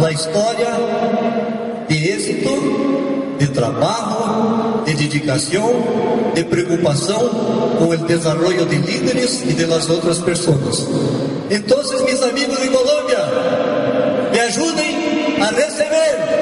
La historia de éxito, de trabajo, de dedicación, de preocupación con el desarrollo de líderes y de las otras personas. Entonces, mis amigos de Colombia, me ayuden a recibir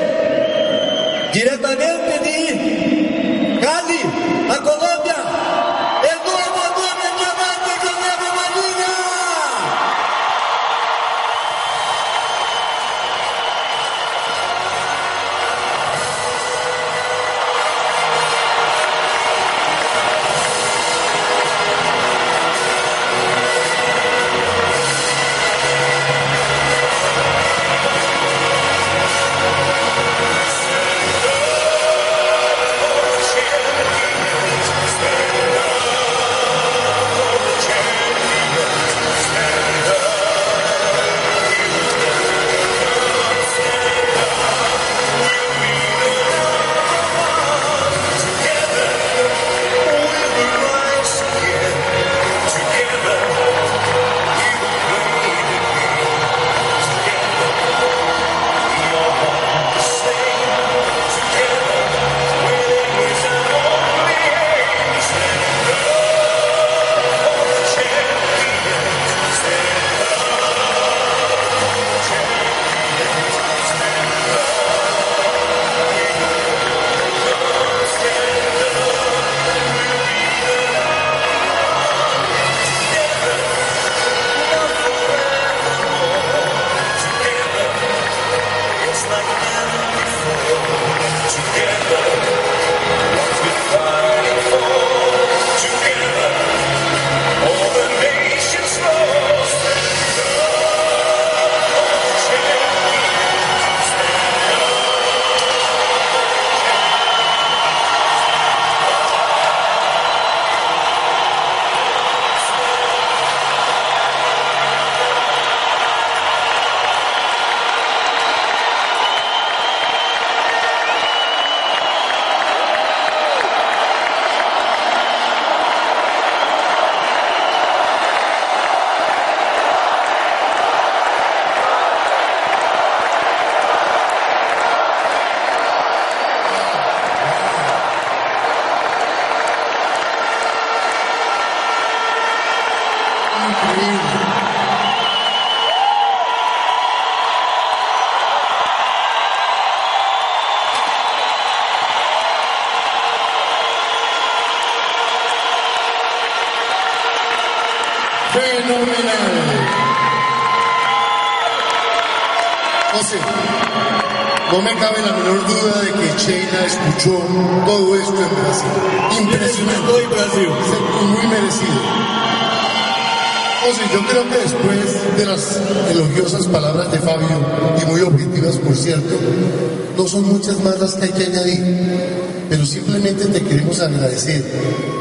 no me cabe la menor duda de que Sheila escuchó todo esto en Brasil. Impresionante. Brasil. Muy merecido. José, yo creo que después de las elogiosas palabras de Fabio, y muy objetivas por cierto, no son muchas más las que hay que añadir, pero simplemente te queremos agradecer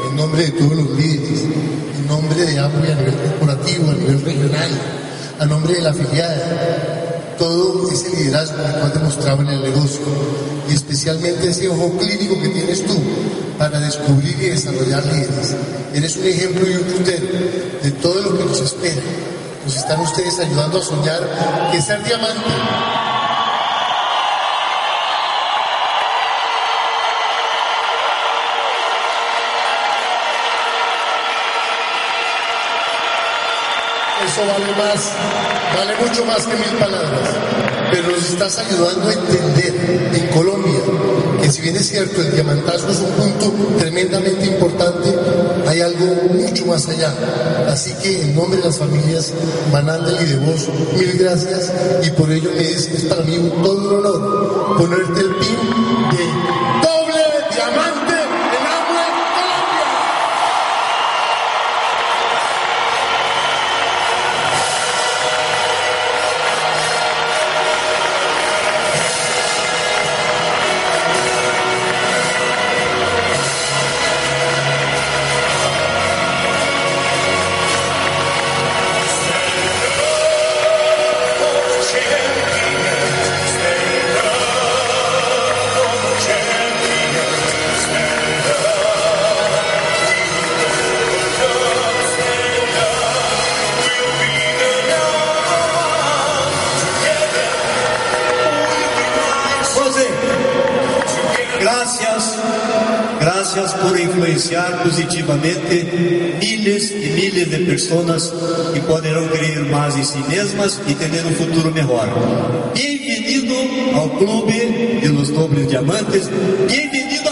en nombre de todos los líderes, en nombre de AMWE a nivel corporativo, a nivel regional, a nombre de la afiliada, todo ese liderazgo que tú has demostrado en el negocio y especialmente ese ojo clínico que tienes tú para descubrir y desarrollar líderes. Eres un ejemplo y un puntero de todo lo que nos espera. Nos están ustedes ayudando a soñar que ser diamante Eso vale más, vale mucho más que mil palabras. Pero nos estás ayudando a entender en Colombia que si bien es cierto el diamantazo es un punto tremendamente importante, hay algo mucho más allá. Así que en nombre de las familias Manandel y de vos, mil gracias y por ello es, es para mí un todo un honor ponerte el pin de influenciar positivamente miles y miles de personas que podrán creer más en sí mismas y tener un futuro mejor. Bienvenido al Club de los Dobles Diamantes. Bienvenido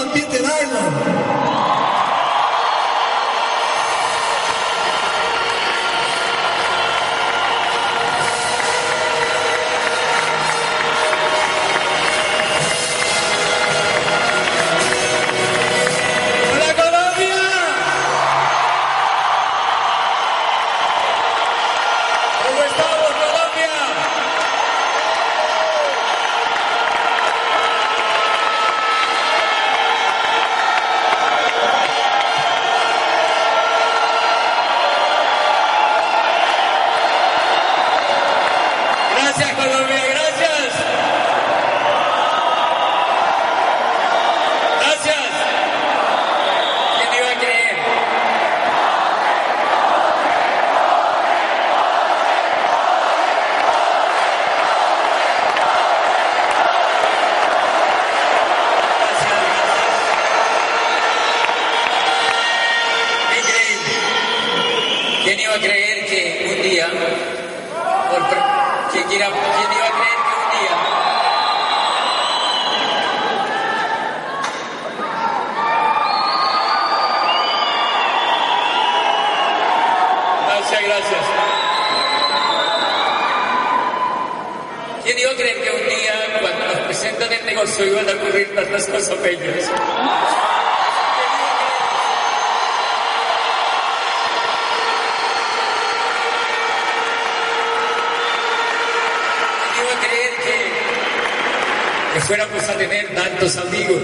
amigos?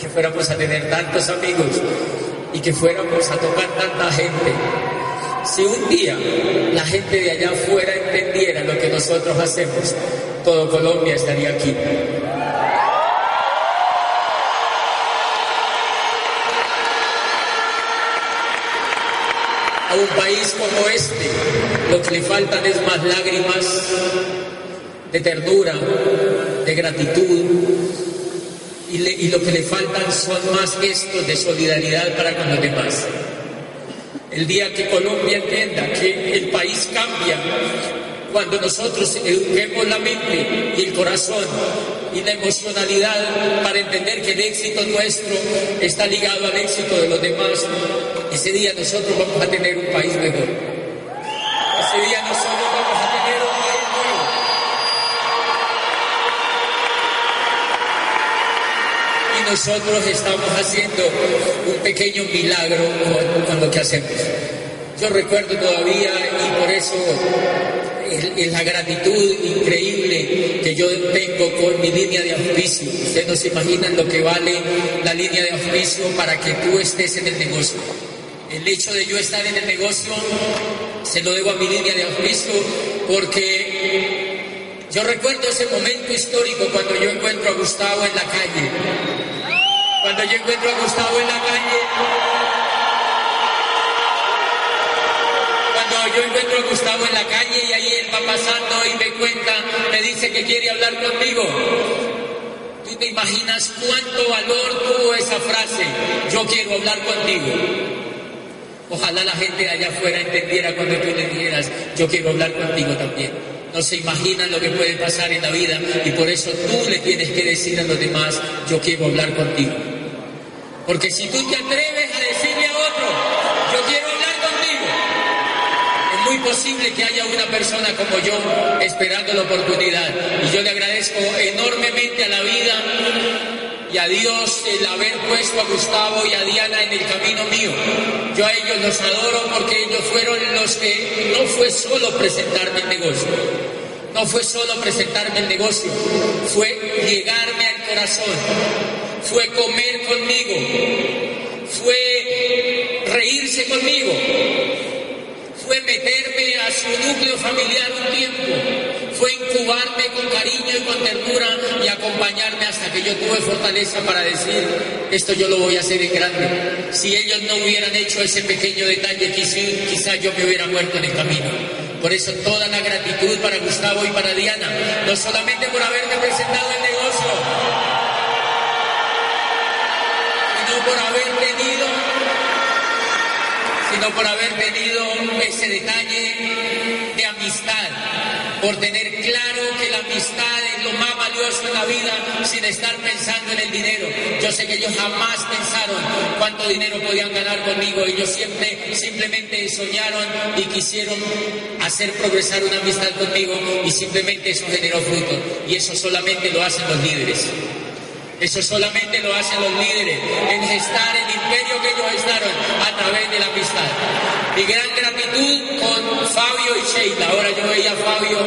Que fuéramos a tener tantos amigos y que fuéramos a tocar tanta gente. Si un día la gente de allá afuera entendiera lo que nosotros hacemos, todo Colombia estaría aquí. A un país como este, lo que le faltan es más lágrimas de ternura, de gratitud, y, lo que le faltan son más gestos de solidaridad para con los demás. El día que Colombia entienda que el país cambia, cuando nosotros eduquemos la mente y el corazón y la emocionalidad para entender que el éxito nuestro está ligado al éxito de los demás, ese día nosotros vamos a tener un país mejor. Ese día nosotros vamos a tener un país nuevo. Nosotros estamos haciendo un pequeño milagro con, lo que hacemos. Yo recuerdo todavía y por eso es- es la gratitud increíble que yo tengo con mi línea de auspicio. Ustedes no se imaginan lo que vale la línea de auspicio para que tú estés en el negocio. El hecho de yo estar en el negocio se lo debo a mi línea de auspicio porque yo recuerdo ese momento histórico cuando yo encuentro a Gustavo en la calle. Cuando yo encuentro a Gustavo en la calle, cuando yo encuentro a Gustavo en la calle y ahí él va pasando y me cuenta, me dice que quiere hablar conmigo. ¿Tú te imaginas cuánto valor tuvo esa frase? Yo quiero hablar contigo. Ojalá la gente allá afuera entendiera cuando tú le dijeras, yo quiero hablar contigo también. No se imaginan lo que puede pasar en la vida y por eso tú le tienes que decir a los demás, yo quiero hablar contigo. Porque si tú te atreves a decirle a otro, yo quiero hablar contigo, es muy posible que haya una persona como yo esperando la oportunidad. Y yo le agradezco enormemente a la vida y a Dios el haber puesto a Gustavo y a Diana en el camino mío. Yo a ellos los adoro porque ellos fueron los que no fue solo presentarme el negocio. No fue solo presentarme el negocio, fue llegarme al corazón, fue comer conmigo, fue reírse conmigo, fue meterme a su núcleo familiar un tiempo, fue incubarme con cariño y con ternura y acompañarme hasta que yo tuve fortaleza para decir, esto yo lo voy a hacer en grande. Si ellos no hubieran hecho ese pequeño detalle, quizá, yo me hubiera muerto en el camino. Por eso toda la gratitud para Gustavo y para Diana, no solamente por haberme presentado el negocio, sino por haber tenido, sino por haber tenido ese detalle de amistad, por tener claro que la amistad es lo más valioso en la vida sin estar pensando en el dinero. Yo sé que ellos jamás pensaron cuánto dinero podían ganar conmigo. Ellos siempre simplemente soñaron y quisieron hacer progresar una amistad conmigo y simplemente eso generó fruto. Y eso solamente lo hacen los líderes. Eso solamente lo hacen los líderes, en gestar el imperio que ellos gestaron a través de la amistad. Mi gran gratitud con Fabio y Sheila. Ahora yo veía a Fabio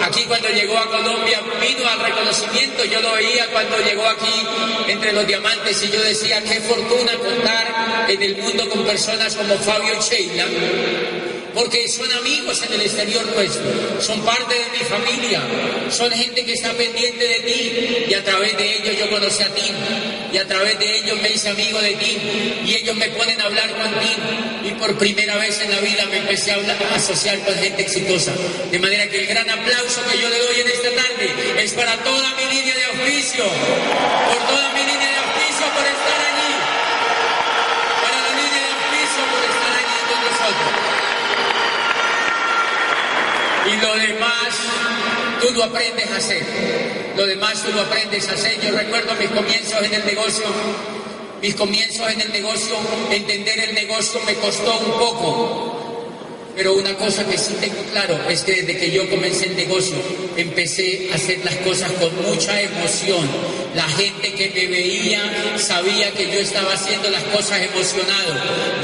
aquí cuando llegó a Colombia, vino al reconocimiento, yo lo veía cuando llegó aquí entre los diamantes y yo decía, qué fortuna contar en el mundo con personas como Fabio y Sheila porque son amigos en el exterior nuestro, son parte de mi familia, son gente que está pendiente de ti y a través de ellos yo conocí a ti y a través de ellos me hice amigo de ti y ellos me ponen a hablar con ti y por primera vez en la vida me empecé a, hablar, a asociar con gente exitosa. De manera que el gran aplauso que yo le doy en esta tarde es para toda mi línea de auspicio, por toda mi línea de auspicio por estar allí, para la línea de auspicio por estar allí con nosotros. Y lo demás, tú lo aprendes a hacer. Lo demás tú lo aprendes a hacer. Yo recuerdo mis comienzos en el negocio. Mis comienzos en el negocio, entender el negocio me costó un poco. Pero una cosa que sí tengo claro es que desde que yo comencé el negocio empecé a hacer las cosas con mucha emoción. La gente que me veía sabía que yo estaba haciendo las cosas emocionado.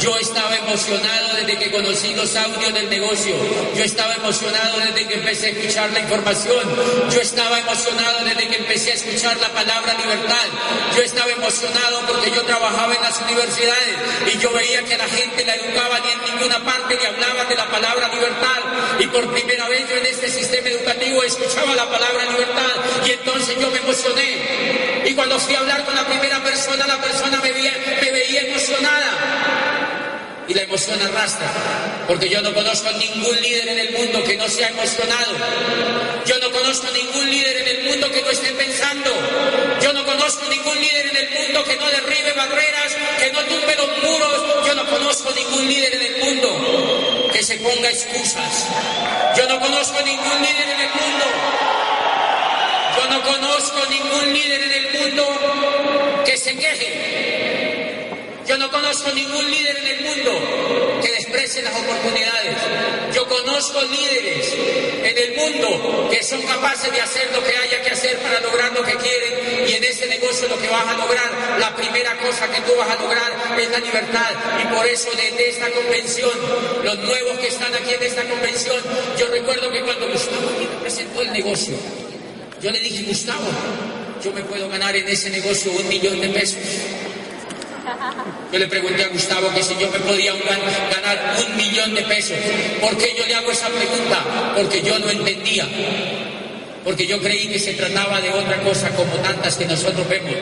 Yo estaba emocionado desde que conocí los audios del negocio. Yo estaba emocionado desde que empecé a escuchar la información. Yo estaba emocionado desde que empecé a escuchar la palabra libertad. Yo estaba emocionado porque yo trabajaba en las universidades y yo veía que la gente la educaba ni en ninguna parte ni hablaba de la palabra libertad. Y por primera vez yo en este sistema educativo escuchaba la palabra libertad y entonces yo me emocioné. Y cuando fui a hablar con la primera persona, la persona me veía, me veía emocionada. Y la emoción arrastra, porque yo no conozco ningún líder en el mundo que no sea emocionado. Yo no conozco ningún líder en el mundo que no esté pensando. Yo no conozco ningún líder en el mundo que no derribe barreras, que no tumbe los muros. Yo no conozco ningún líder en el mundo que se ponga excusas. Yo no conozco ningún líder en el mundo yo no conozco ningún líder en el mundo que se queje. Yo no conozco ningún líder en el mundo desprecie las oportunidades. Yo conozco líderes en el mundo que son capaces de hacer lo que haya que hacer para lograr lo que quieren y en ese negocio lo que vas a lograr, la primera cosa que tú vas a lograr es la libertad y por eso desde esta convención, los nuevos que están aquí en esta convención, yo recuerdo que cuando Gustavo me presentó el negocio, yo le dije, Gustavo, yo me puedo ganar en ese negocio un millón de pesos. Yo le pregunté a Gustavo que si yo me podía ganar un millón de pesos. ¿Por qué yo le hago esa pregunta? Porque yo no entendía. Porque yo creí que se trataba de otra cosa como tantas que nosotros vemos.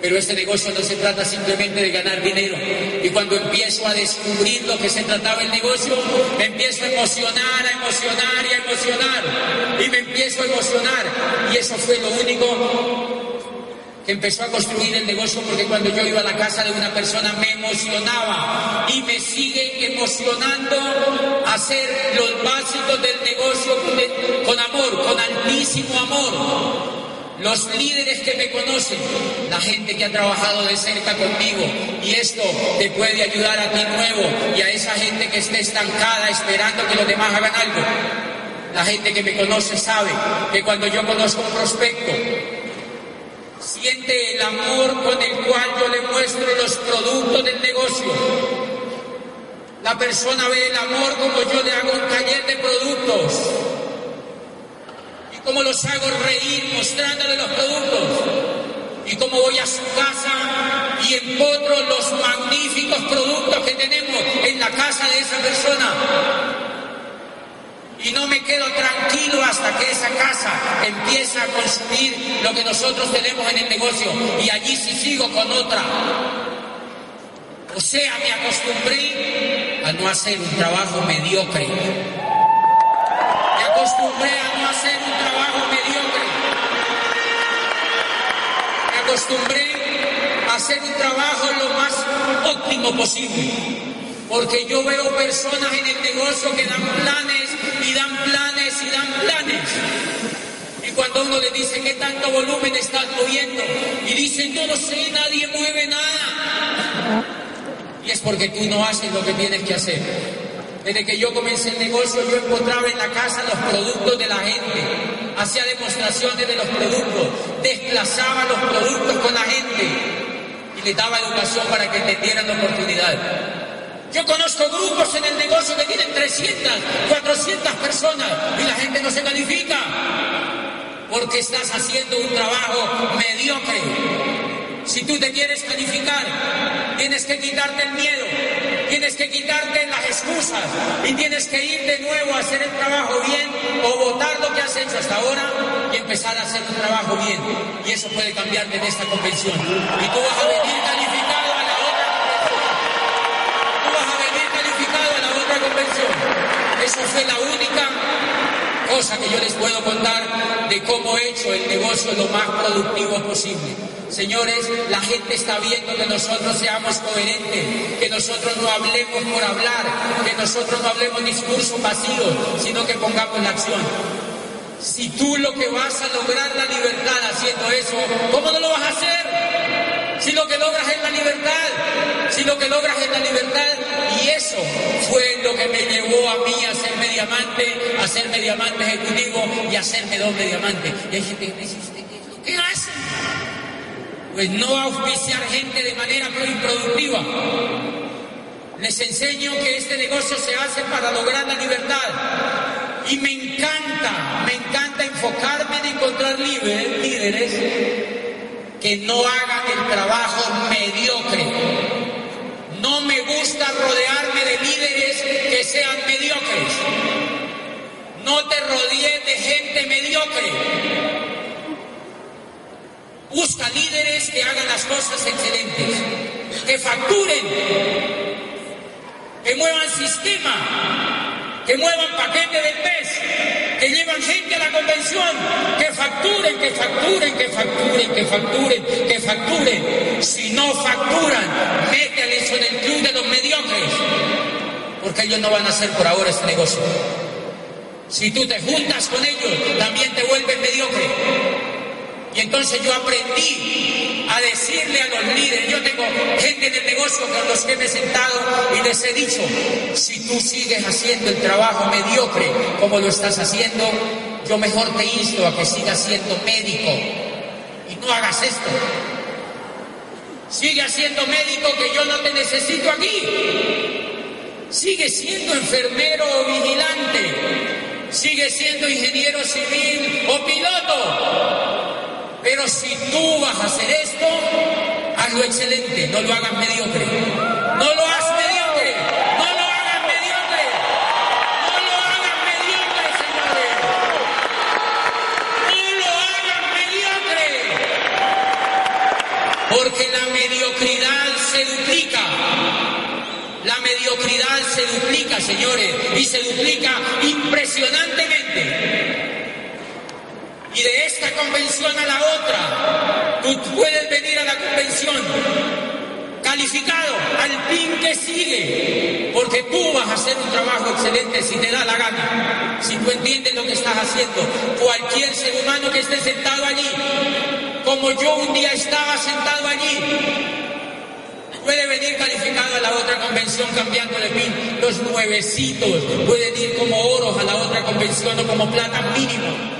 Pero este negocio no se trata simplemente de ganar dinero. Y cuando empiezo a descubrir lo que se trataba el negocio, me empiezo a emocionar, a emocionar y a emocionar. Y me empiezo a emocionar. Y eso fue lo único que empezó a construir el negocio porque cuando yo iba a la casa de una persona me emocionaba y me sigue emocionando hacer los básicos del negocio con, amor, con altísimo amor los líderes que me conocen, la gente que ha trabajado de cerca conmigo. Y esto te puede ayudar a ti nuevo y a esa gente que esté estancada esperando que los demás hagan algo. La gente que me conoce sabe que cuando yo conozco un prospecto, siente el amor con el cual yo le muestro los productos del negocio. La persona ve el amor como yo le hago un taller de productos cómo los hago reír mostrándole los productos y cómo voy a su casa y empotro los magníficos productos que tenemos en la casa de esa persona. Y no me quedo tranquilo que esa casa empieza a consumir lo que nosotros tenemos en el negocio. Y allí sí sigo con otra. O sea, me acostumbré a no hacer un trabajo mediocre acostumbré a no hacer un trabajo mediocre. Me acostumbré a hacer un trabajo lo más óptimo posible. Porque yo veo personas en el negocio que dan planes y dan planes y dan planes. Y cuando uno le dice qué tanto volumen estás moviendo y dicen yo no sé, nadie mueve nada. Y es porque tú no haces lo que tienes que hacer. Desde que yo comencé el negocio yo encontraba en la casa los productos de la gente, hacía demostraciones de los productos, desplazaba los productos con la gente y les daba educación para que entendieran la oportunidad. Yo conozco grupos en el negocio que tienen 300, 400 personas y la gente no se califica porque estás haciendo un trabajo mediocre. Si tú te quieres calificar, tienes que quitarte el miedo, tienes que quitarte las excusas y tienes que ir de nuevo a hacer el trabajo bien o votar lo que has hecho hasta ahora y empezar a hacer un trabajo bien. Y eso puede cambiarte en esta convención. Y tú vas a venir calificado a la otra convención. Tú vas a venir calificado a la otra convención. Eso fue la única cosa que yo les puedo contar de cómo he hecho el negocio lo más productivo posible. Señores, la gente está viendo que nosotros seamos coherentes, que nosotros no hablemos por hablar, que nosotros no hablemos discursos vacíos, sino que pongamos la acción. Si tú lo que vas a lograr la libertad haciendo eso, ¿cómo no lo vas a hacer? Si lo que logras es la libertad, si lo que logras es la libertad, y eso que me llevó a mí a ser mediamante, a ser mediamante ejecutivo y a hacerme doble diamante. Y hay gente que dice, ¿usted qué hace? Pues no auspiciar gente de manera muy improductiva. Les enseño que este negocio se hace para lograr la libertad. Y me encanta, me encanta enfocarme en encontrar líderes que no hagan el trabajo mediocre. No me gusta rodearme de líderes sean mediocres. No te rodees de gente mediocre. Busca líderes que hagan las cosas excelentes, que facturen, que muevan sistema, que muevan paquete del mes, que llevan gente a la convención, que facturen, que facturen, que facturen, que facturen, que facturen. Si no facturan, porque ellos no van a hacer por ahora este negocio. Si tú te juntas con ellos, también te vuelves mediocre. Y entonces yo aprendí a decirle a los líderes, yo tengo gente del negocio con los que me he sentado y les he dicho, si tú sigues haciendo el trabajo mediocre como lo estás haciendo, yo mejor te insto a que sigas siendo médico y no hagas esto. Sigue siendo médico que yo no te necesito aquí. Sigue siendo enfermero o vigilante. Sigue siendo ingeniero civil o piloto. Pero si tú vas a hacer esto, hazlo excelente, no lo hagas mediocre. No lo hagas mediocre, no lo hagas mediocre. No lo hagas mediocre, señores. No lo hagas mediocre. Porque la mediocridad se duplica. La mediocridad se duplica, señores, y se duplica impresionantemente. Y de esta convención a la otra, tú puedes venir a la convención calificado al pin que sigue, porque tú vas a hacer un trabajo excelente si te da la gana, si tú entiendes lo que estás haciendo. Cualquier ser humano que esté sentado allí, como yo un día estaba sentado allí, puede venir calificado a la otra convención cambiando de pin. Los nuevecitos pueden ir como oros a la otra convención o como plata mínimo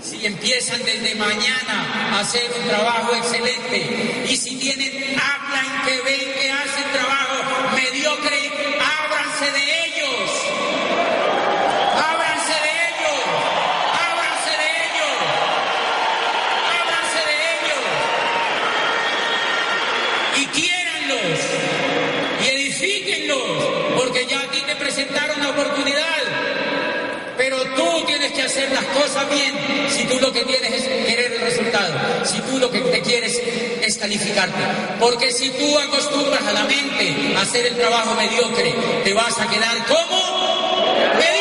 si empiezan desde mañana a hacer un trabajo excelente y si tienen, hablan que ven que hacen trabajo mediocre, ábranse de ellos. Ábranse de ellos. Ábranse de ellos. Ábranse de ellos. Y quiéranlos. Y edifíquenlos. Porque ya a ti te presentaron la oportunidad. Pero tú tienes que hacer las cosas bien si tú lo que tienes es querer el resultado, si tú lo que te quieres es calificarte. Porque si tú acostumbras a la mente a hacer el trabajo mediocre, te vas a quedar como mediocre.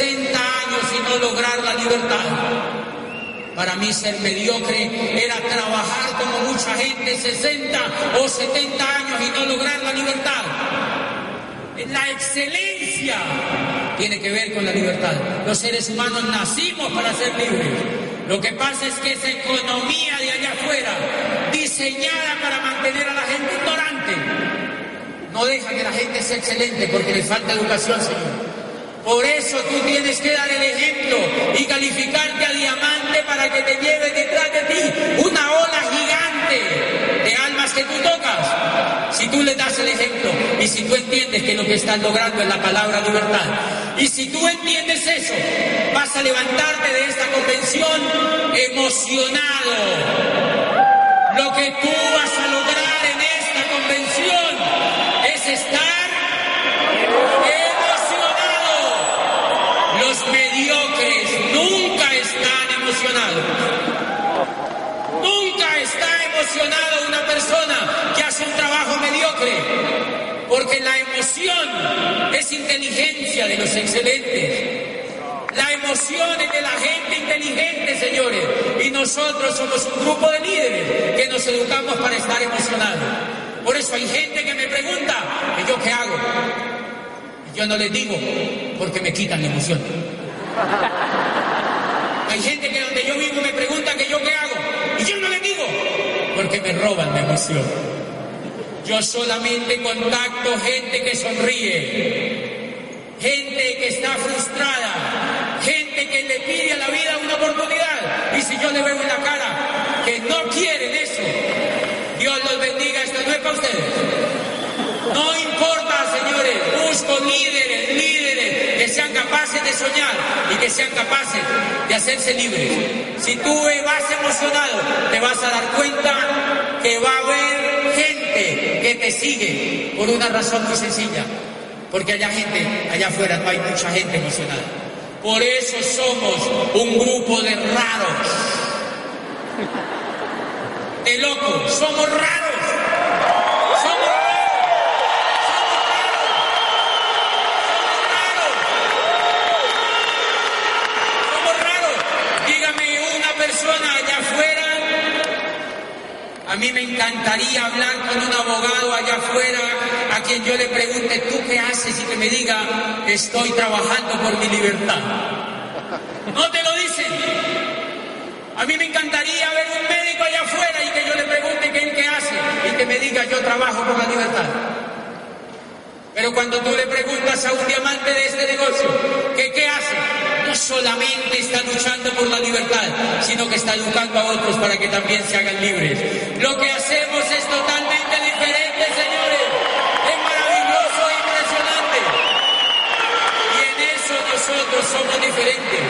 60 años y no lograr la libertad. Para mí ser mediocre era trabajar como mucha gente 60 o 70 años y no lograr la libertad. La excelencia tiene que ver con la libertad. Los seres humanos nacimos para ser libres. Lo que pasa es que esa economía de allá afuera, diseñada para mantener a la gente ignorante, no deja que la gente sea excelente porque le falta educación, Señor. Por eso tú tienes que dar el ejemplo y calificarte a diamante para que te lleve detrás de ti una ola gigante de almas que tú tocas. Si tú le das el ejemplo y si tú entiendes que lo que estás logrando es la palabra libertad, y si tú entiendes eso, vas a levantarte de esta convención emocionado. Lo que tú vas a lograr Nunca está emocionado una persona que hace un trabajo mediocre. Porque la emoción es inteligencia de los excelentes. La emoción es de la gente inteligente, señores. Y nosotros somos un grupo de líderes que nos educamos para estar emocionados. Por eso hay gente que me pregunta, ¿y yo qué hago? Yo no les digo, porque me quitan la emoción. Hay gente que donde yo vivo me pregunta que yo qué hago. Y yo no les digo, porque me roban la emoción. Yo solamente contacto gente que sonríe, gente que está frustrada, gente que le pide a la vida una oportunidad. Y si yo le veo en la cara que no quieren eso, Dios los bendiga, esto no es para ustedes. No importa, señores, busco líderes, líderes que sean capaces de soñar y que sean capaces de hacerse libres. Si tú vas emocionado, te vas a dar cuenta que va a haber gente que te sigue por una razón muy sencilla. Porque allá gente, allá afuera no hay mucha gente emocionada. Por eso somos un grupo de raros. De locos, somos raros. Somos raros. Somos raros. Dígame una persona allá afuera. A mí me encantaría hablar con un abogado allá afuera a quien yo le pregunte, ¿tú qué haces? Y que me diga, estoy trabajando por mi libertad. No te lo dicen. A mí me encantaría ver un médico allá afuera y que yo le pregunte qué qué hace y que me diga, yo trabajo por la libertad. Pero cuando tú le preguntas a un diamante de este negocio solamente está luchando por la libertad, sino que está educando a otros para que también se hagan libres. Lo que hacemos es totalmente diferente, señores. Es maravilloso e impresionante. Y en eso nosotros somos diferentes.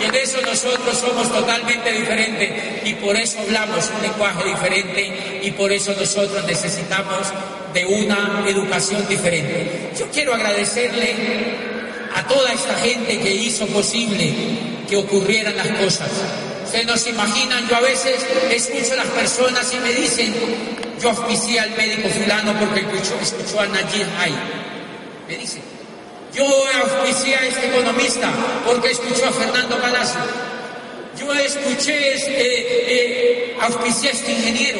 Y en eso nosotros somos totalmente diferentes. Y por eso hablamos un lenguaje diferente. Y por eso nosotros necesitamos de una educación diferente. Yo quiero agradecerle a toda esta gente que hizo posible que ocurrieran las cosas. Se imaginan, yo a veces escucho a las personas y me dicen, yo auspicié al médico fulano porque escuchó, a Najir Hay. Me dicen, yo auspicié a este economista porque escuchó a Fernando Palacio. Yo escuché, este, eh, auspicié a este ingeniero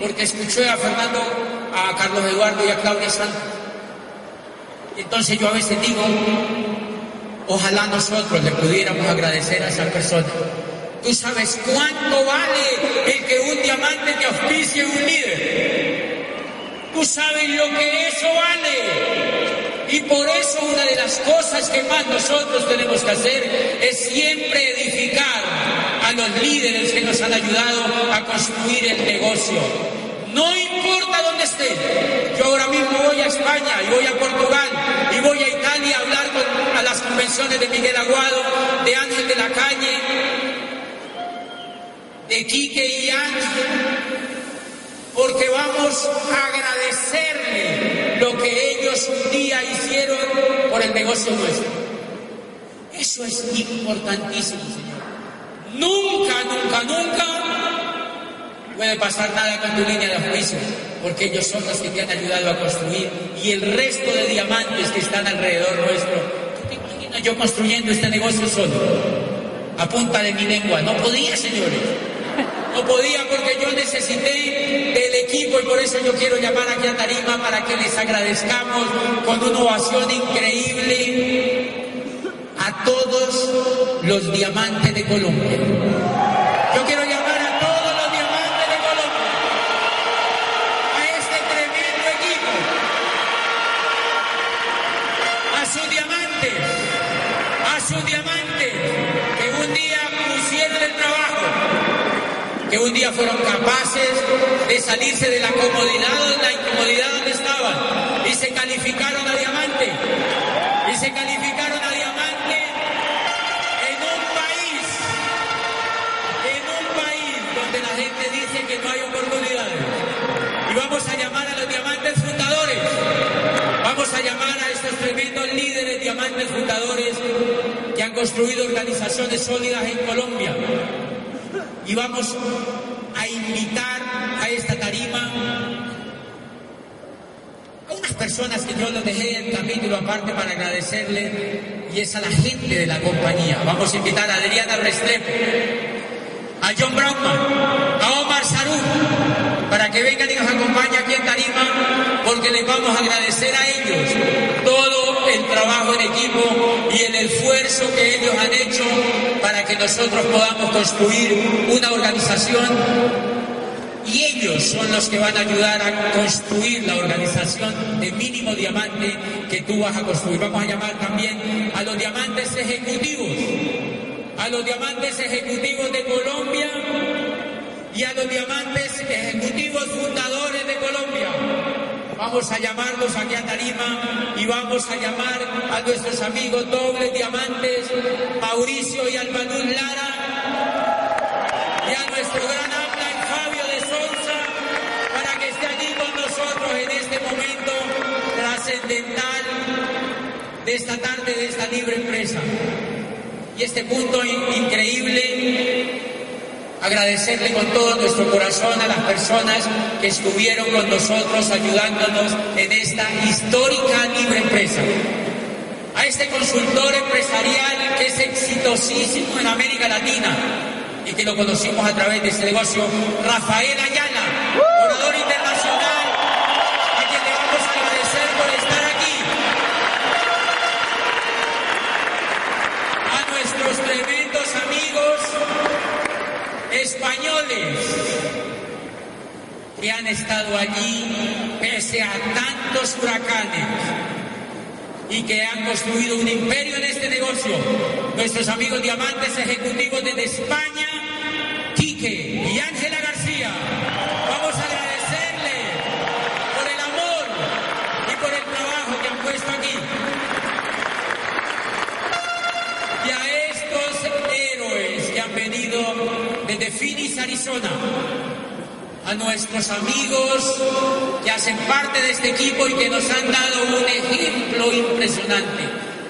porque escuché a Fernando, a Carlos Eduardo y a Claudia Santos. Entonces yo a veces digo, ojalá nosotros le pudiéramos agradecer a esa persona. ¿Tú sabes cuánto vale el que un diamante te auspicie un líder? ¿Tú sabes lo que eso vale? Y por eso una de las cosas que más nosotros tenemos que hacer es siempre edificar a los líderes que nos han ayudado a construir el negocio. No dónde esté. Yo ahora mismo voy a España y voy a Portugal y voy a Italia a hablar con, a las convenciones de Miguel Aguado, de Ángel de la Calle, de Quique y Ángel, porque vamos a agradecerle lo que ellos un día hicieron por el negocio nuestro. Eso es importantísimo, señor. Nunca, nunca, nunca puede pasar nada con tu línea de juicio, porque ellos son los que te han ayudado a construir y el resto de diamantes que están alrededor nuestro. ¿Tú te imaginas yo construyendo este negocio solo, a punta de mi lengua. No podía, señores. No podía porque yo necesité del equipo y por eso yo quiero llamar aquí a Tarima para que les agradezcamos con una ovación increíble a todos los diamantes de Colombia. Que un día fueron capaces de salirse de la comodidad, de la incomodidad donde estaban y se calificaron a diamante, y se calificaron a diamante en un país, en un país donde la gente dice que no hay oportunidades. Y vamos a llamar a los diamantes fundadores. Vamos a llamar a estos tremendos líderes diamantes fundadores que han construido organizaciones sólidas en Colombia. Y vamos a invitar a esta tarima a unas personas que yo lo dejé el capítulo aparte para agradecerle y es a la gente de la compañía. Vamos a invitar a Adriana Restrepo, a John Brownman, a Omar Sarú, para que vengan y nos acompañen aquí en Tarima, porque les vamos a agradecer a ellos todo el trabajo en equipo y el esfuerzo que ellos han hecho para que nosotros podamos construir una organización y ellos son los que van a ayudar a construir la organización de mínimo diamante que tú vas a construir. Vamos a llamar también a los diamantes ejecutivos, a los diamantes ejecutivos de Colombia y a los diamantes ejecutivos fundadores de Colombia. Vamos a llamarlos aquí a Tarima y vamos a llamar a nuestros amigos dobles diamantes, Mauricio y Albanuz Lara, y a nuestro gran Aplan Fabio de Sousa, para que esté aquí con nosotros en este momento trascendental de esta tarde, de esta libre empresa. Y este punto in- increíble agradecerle con todo nuestro corazón a las personas que estuvieron con nosotros ayudándonos en esta histórica libre empresa. A este consultor empresarial que es exitosísimo en América Latina y que lo conocimos a través de ese negocio, Rafael Ayala, que han estado allí pese a tantos huracanes y que han construido un imperio en este negocio. Nuestros amigos diamantes ejecutivos desde España, Phoenix, Arizona, a nuestros amigos que hacen parte de este equipo y que nos han dado un ejemplo impresionante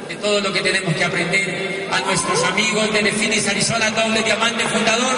de todo lo que tenemos que aprender, a nuestros amigos de Phoenix, Arizona, doble diamante fundador,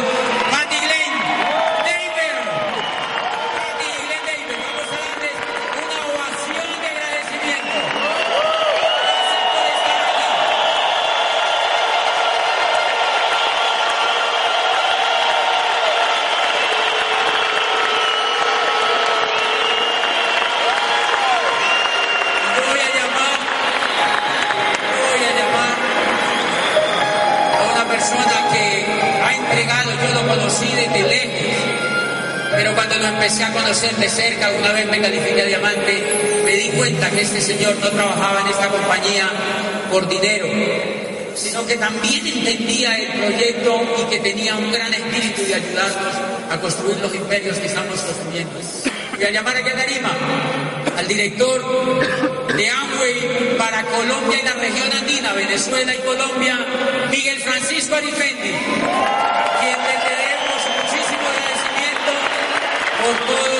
de cerca, una vez me califiqué diamante, me di cuenta que este señor no trabajaba en esta compañía por dinero, sino que también entendía el proyecto y que tenía un gran espíritu de ayudarnos a construir los imperios que estamos construyendo. Voy a llamar aquí a Darima, al director de Amway para Colombia y la región andina, Venezuela y Colombia, Miguel Francisco Arifendi, quien le debemos muchísimo agradecimiento por todo